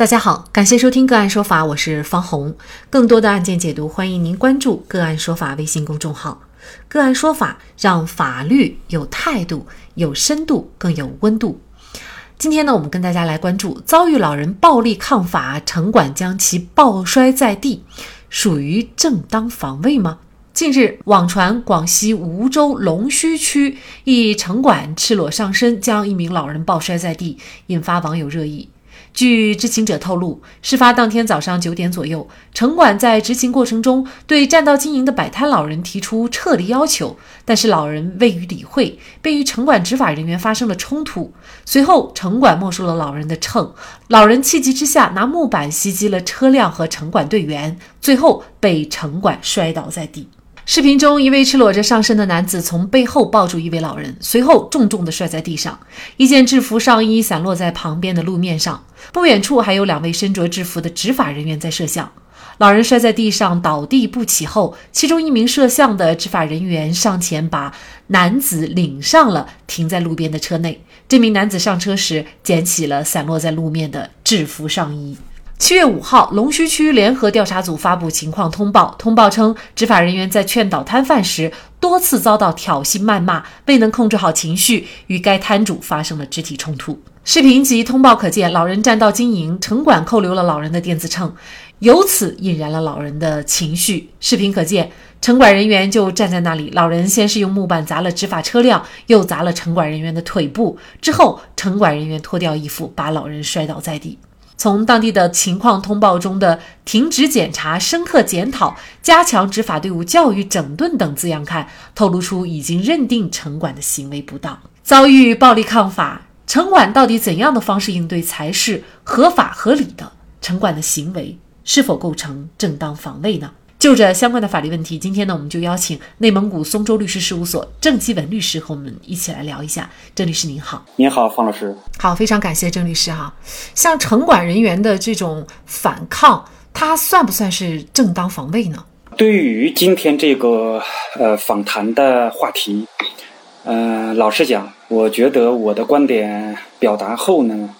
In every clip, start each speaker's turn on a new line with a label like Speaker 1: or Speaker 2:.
Speaker 1: 大家好，感谢收听个案说法，我是方红。更多的案件解读，欢迎您关注个案说法微信公众号。个案说法让法律有态度、有深度、更有温度。今天呢，我们跟大家来关注遭遇老人暴力抗法，城管将其抱摔在地，属于正当防卫吗？近日，网传广西梧州龙须区一城管赤裸上身将一名老人抱摔在地，引发网友热议。据知情者透露，事发当天早上九点左右，城管在执勤过程中对占道经营的摆摊老人提出撤离要求，但是老人未予理会，便与城管执法人员发生了冲突。随后，城管没收了老人的秤，老人气急之下拿木板袭击了车辆和城管队员，最后被城管摔倒在地。视频中，一位赤裸着上身的男子从背后抱住一位老人，随后重重地摔在地上，一件制服上衣散落在旁边的路面上。不远处还有两位身着制服的执法人员在摄像。老人摔在地上倒地不起后，其中一名摄像的执法人员上前把男子领上了停在路边的车内。这名男子上车时捡起了散落在路面的制服上衣。七月五号，龙须区联合调查组发布情况通报。通报称，执法人员在劝导摊贩时多次遭到挑衅谩骂，未能控制好情绪，与该摊主发生了肢体冲突。视频及通报可见，老人占道经营，城管扣留了老人的电子秤，由此引燃了老人的情绪。视频可见，城管人员就站在那里，老人先是用木板砸了执法车辆，又砸了城管人员的腿部，之后城管人员脱掉衣服，把老人摔倒在地。从当地的情况通报中的“停职检查、深刻检讨、加强执法队伍教育整顿”等字样看，透露出已经认定城管的行为不当。遭遇暴力抗法，城管到底怎样的方式应对才是合法合理的？城管的行为是否构成正当防卫呢？就着相关的法律问题，今天呢，我们就邀请内蒙古松州律师事务所郑基文律师和我们一起来聊一下。郑律师您好，
Speaker 2: 您好，方老师，
Speaker 1: 好，非常感谢郑律师哈。像城管人员的这种反抗，它算不算是正当防卫呢？
Speaker 2: 对于今天这个呃访谈的话题，呃，老实讲，我觉得我的观点表达后呢，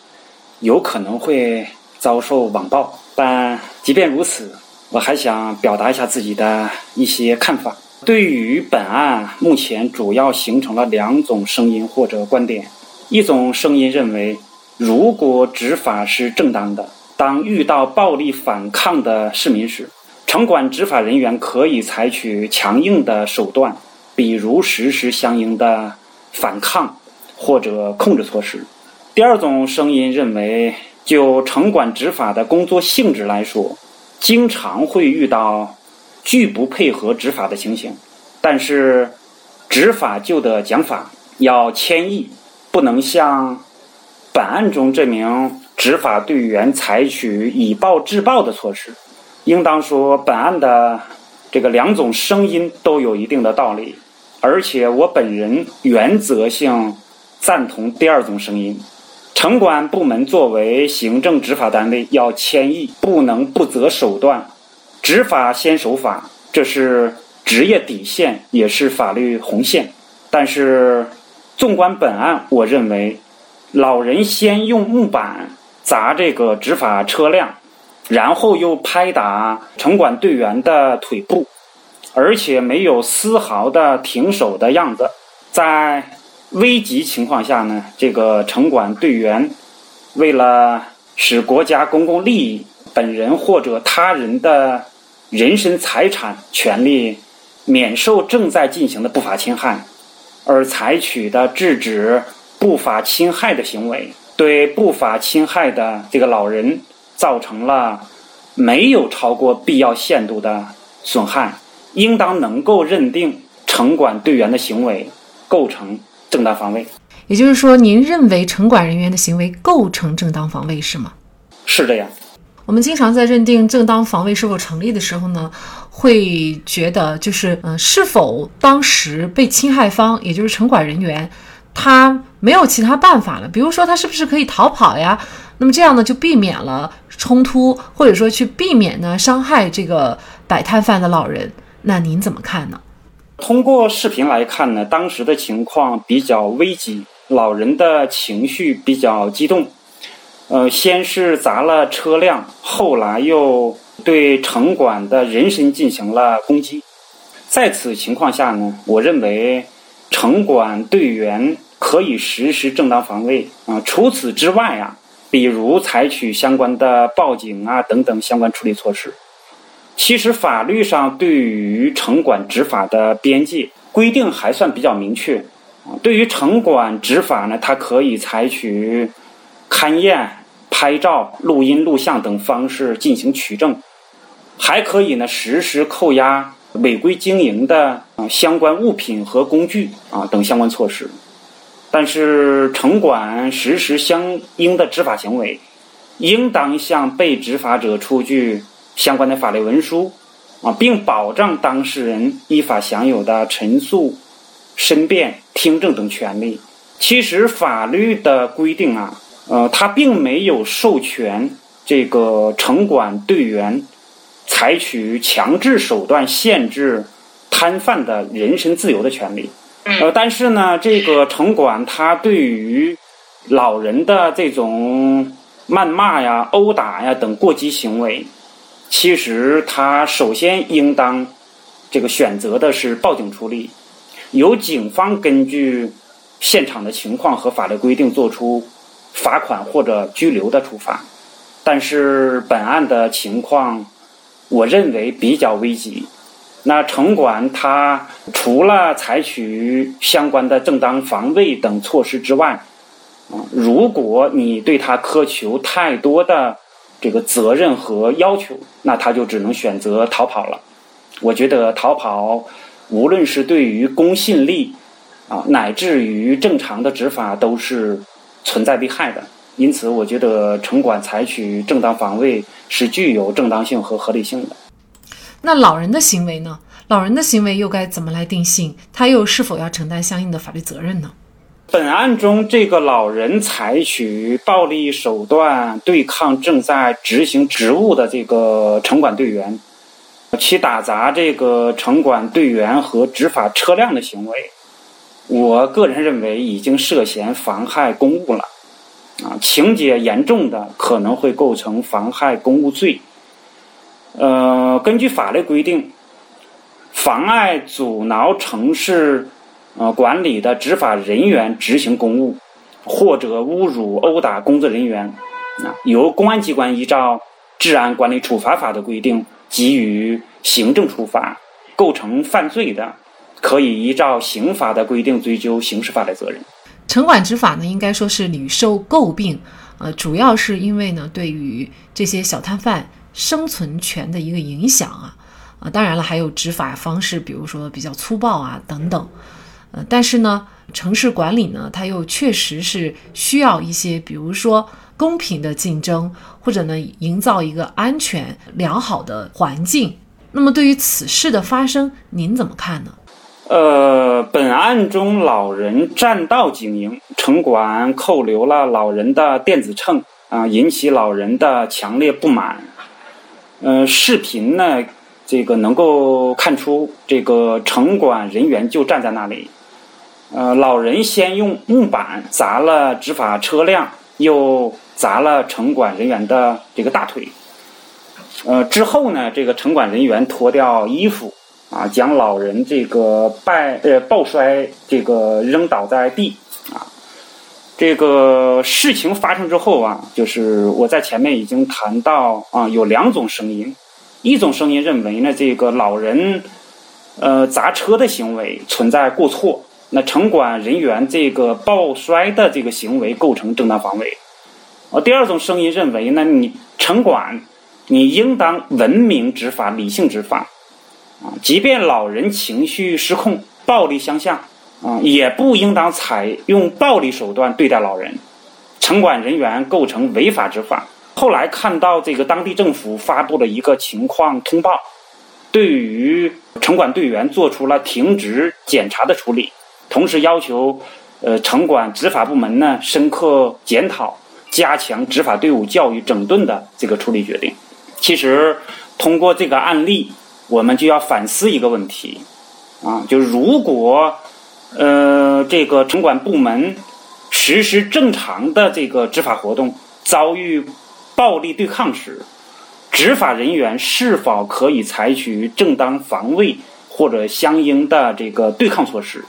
Speaker 2: 有可能会遭受网暴，但即便如此。我还想表达一下自己的一些看法。对于本案，目前主要形成了两种声音或者观点。一种声音认为，如果执法是正当的，当遇到暴力反抗的市民时，城管执法人员可以采取强硬的手段，比如实施相应的反抗或者控制措施。第二种声音认为，就城管执法的工作性质来说，经常会遇到拒不配合执法的情形，但是执法就得讲法，要谦抑，不能像本案中这名执法队员采取以暴制暴的措施。应当说，本案的这个两种声音都有一定的道理，而且我本人原则性赞同第二种声音。城管部门作为行政执法单位，要谦抑，不能不择手段，执法先守法，这是职业底线，也是法律红线。但是，纵观本案，我认为，老人先用木板砸这个执法车辆，然后又拍打城管队员的腿部，而且没有丝毫的停手的样子，在。危急情况下呢，这个城管队员为了使国家公共利益、本人或者他人的人身财产权利免受正在进行的不法侵害，而采取的制止不法侵害的行为，对不法侵害的这个老人造成了没有超过必要限度的损害，应当能够认定城管队员的行为构成。正当防卫，
Speaker 1: 也就是说，您认为城管人员的行为构成正当防卫是吗？
Speaker 2: 是这样。
Speaker 1: 我们经常在认定正当防卫是否成立的时候呢，会觉得就是，嗯，是否当时被侵害方，也就是城管人员，他没有其他办法了，比如说他是不是可以逃跑呀？那么这样呢，就避免了冲突，或者说去避免呢伤害这个摆摊贩的老人。那您怎么看呢？
Speaker 2: 通过视频来看呢，当时的情况比较危急，老人的情绪比较激动，呃，先是砸了车辆，后来又对城管的人身进行了攻击。在此情况下呢，我认为城管队员可以实施正当防卫啊。除此之外啊，比如采取相关的报警啊等等相关处理措施。其实法律上对于城管执法的边界规定还算比较明确。对于城管执法呢，它可以采取勘验。拍照、录音、录像等方式进行取证，还可以呢实施扣押违规经营的相关物品和工具啊等相关措施。但是城管实施相应的执法行为，应当向被执法者出具相关的法律文书啊，并保障当事人依法享有的陈述、申辩、听证等权利。其实法律的规定啊。呃，他并没有授权这个城管队员采取强制手段限制摊贩的人身自由的权利。呃，但是呢，这个城管他对于老人的这种谩骂呀、殴打呀等过激行为，其实他首先应当这个选择的是报警处理，由警方根据现场的情况和法律规定作出。罚款或者拘留的处罚，但是本案的情况，我认为比较危急。那城管他除了采取相关的正当防卫等措施之外，啊，如果你对他苛求太多的这个责任和要求，那他就只能选择逃跑了。我觉得逃跑，无论是对于公信力，啊，乃至于正常的执法都是。存在危害的，因此我觉得城管采取正当防卫是具有正当性和合理性的。
Speaker 1: 那老人的行为呢？老人的行为又该怎么来定性？他又是否要承担相应的法律责任呢？
Speaker 2: 本案中，这个老人采取暴力手段对抗正在执行职务的这个城管队员，其打砸这个城管队员和执法车辆的行为。我个人认为已经涉嫌妨害公务了，啊，情节严重的可能会构成妨害公务罪。呃，根据法律规定，妨碍、阻挠城市呃管理的执法人员执行公务，或者侮辱、殴打工作人员，啊，由公安机关依照《治安管理处罚法》的规定给予行政处罚，构成犯罪的。可以依照刑法的规定追究刑事法律责任。
Speaker 1: 城管执法呢，应该说是屡受诟病，呃，主要是因为呢，对于这些小摊贩生存权的一个影响啊，啊，当然了，还有执法方式，比如说比较粗暴啊等等，呃，但是呢，城市管理呢，它又确实是需要一些，比如说公平的竞争，或者呢，营造一个安全良好的环境。那么，对于此事的发生，您怎么看呢？
Speaker 2: 呃，本案中老人占道经营，城管扣留了老人的电子秤啊，引起老人的强烈不满。呃，视频呢，这个能够看出，这个城管人员就站在那里。呃，老人先用木板砸了执法车辆，又砸了城管人员的这个大腿。呃，之后呢，这个城管人员脱掉衣服。啊，将老人这个败呃抱摔，这个扔倒在地啊。这个事情发生之后啊，就是我在前面已经谈到啊，有两种声音，一种声音认为呢，这个老人呃砸车的行为存在过错，那城管人员这个抱摔的这个行为构成正当防卫。啊，第二种声音认为呢，你城管你应当文明执法，理性执法。啊，即便老人情绪失控、暴力相向，啊，也不应当采用暴力手段对待老人。城管人员构成违法执法。后来看到这个当地政府发布了一个情况通报，对于城管队员做出了停职检查的处理，同时要求呃城管执法部门呢深刻检讨，加强执法队伍教育整顿的这个处理决定。其实通过这个案例。我们就要反思一个问题，啊，就如果，呃，这个城管部门实施正常的这个执法活动，遭遇暴力对抗时，执法人员是否可以采取正当防卫或者相应的这个对抗措施？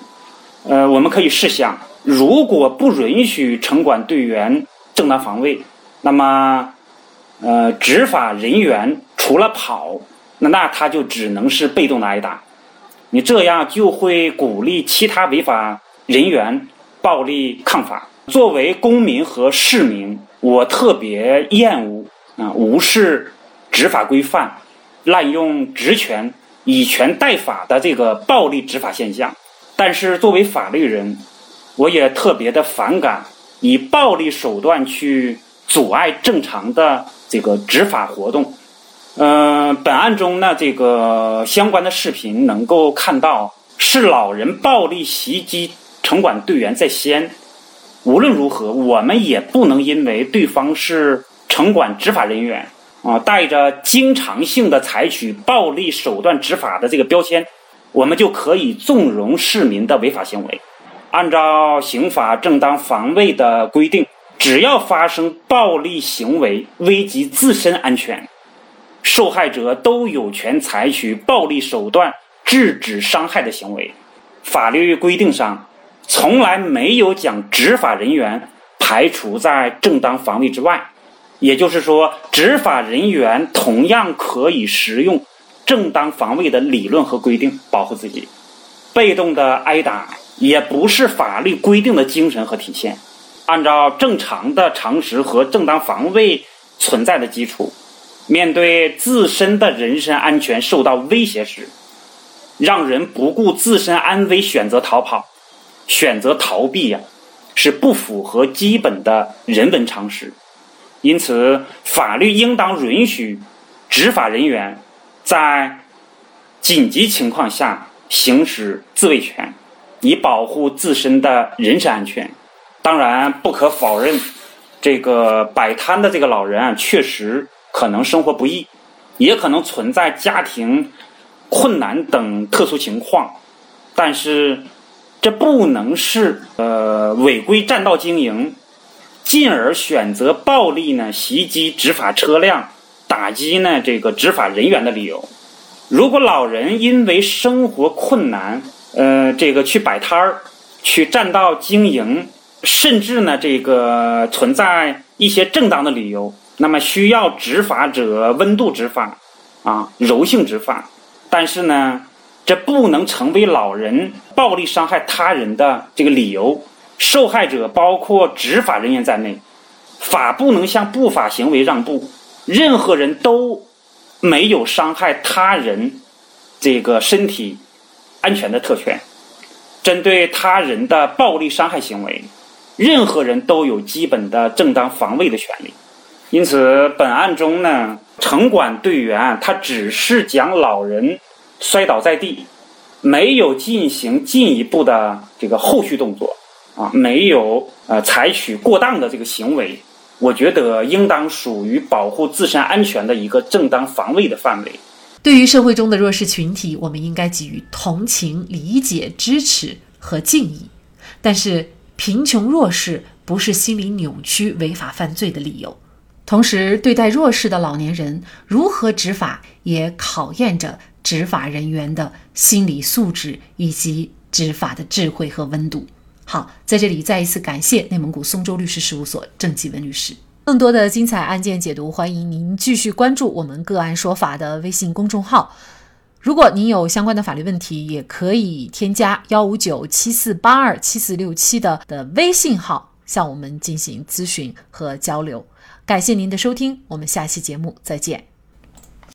Speaker 2: 呃，我们可以试想，如果不允许城管队员正当防卫，那么，呃，执法人员除了跑，那那他就只能是被动的挨打。你这样就会鼓励其他违法人员暴力抗法。作为公民和市民，我特别厌恶啊无视执法规范、滥用职权、以权代法的这个暴力执法现象。但是作为法律人，我也特别的反感以暴力手段去阻碍正常的这个执法活动。嗯，本案中呢，这个相关的视频能够看到是老人暴力袭击城管队员在先。无论如何，我们也不能因为对方是城管执法人员啊，带着经常性的采取暴力手段执法的这个标签，我们就可以纵容市民的违法行为。按照刑法正当防卫的规定，只要发生暴力行为危及自身安全。受害者都有权采取暴力手段制止伤害的行为。法律规定上从来没有将执法人员排除在正当防卫之外，也就是说，执法人员同样可以使用正当防卫的理论和规定保护自己。被动的挨打也不是法律规定的精神和体现。按照正常的常识和正当防卫存在的基础。面对自身的人身安全受到威胁时，让人不顾自身安危选择逃跑、选择逃避呀，是不符合基本的人文常识。因此，法律应当允许执法人员在紧急情况下行使自卫权，以保护自身的人身安全。当然，不可否认，这个摆摊的这个老人啊，确实。可能生活不易，也可能存在家庭困难等特殊情况，但是这不能是呃违规占道经营，进而选择暴力呢袭击执法车辆，打击呢这个执法人员的理由。如果老人因为生活困难，呃这个去摆摊儿，去占道经营，甚至呢这个存在一些正当的理由。那么需要执法者温度执法，啊，柔性执法，但是呢，这不能成为老人暴力伤害他人的这个理由。受害者包括执法人员在内，法不能向不法行为让步。任何人都没有伤害他人这个身体安全的特权。针对他人的暴力伤害行为，任何人都有基本的正当防卫的权利。因此，本案中呢，城管队员他只是将老人摔倒在地，没有进行进一步的这个后续动作，啊，没有呃采取过当的这个行为，我觉得应当属于保护自身安全的一个正当防卫的范围。
Speaker 1: 对于社会中的弱势群体，我们应该给予同情、理解、支持和敬意，但是贫穷弱势不是心理扭曲、违法犯罪的理由。同时，对待弱势的老年人，如何执法也考验着执法人员的心理素质以及执法的智慧和温度。好，在这里再一次感谢内蒙古松州律师事务所郑继文律师。更多的精彩案件解读，欢迎您继续关注我们“个案说法”的微信公众号。如果您有相关的法律问题，也可以添加幺五九七四八二七四六七的的微信号向我们进行咨询和交流。感谢您的收听，我们下期节目再见。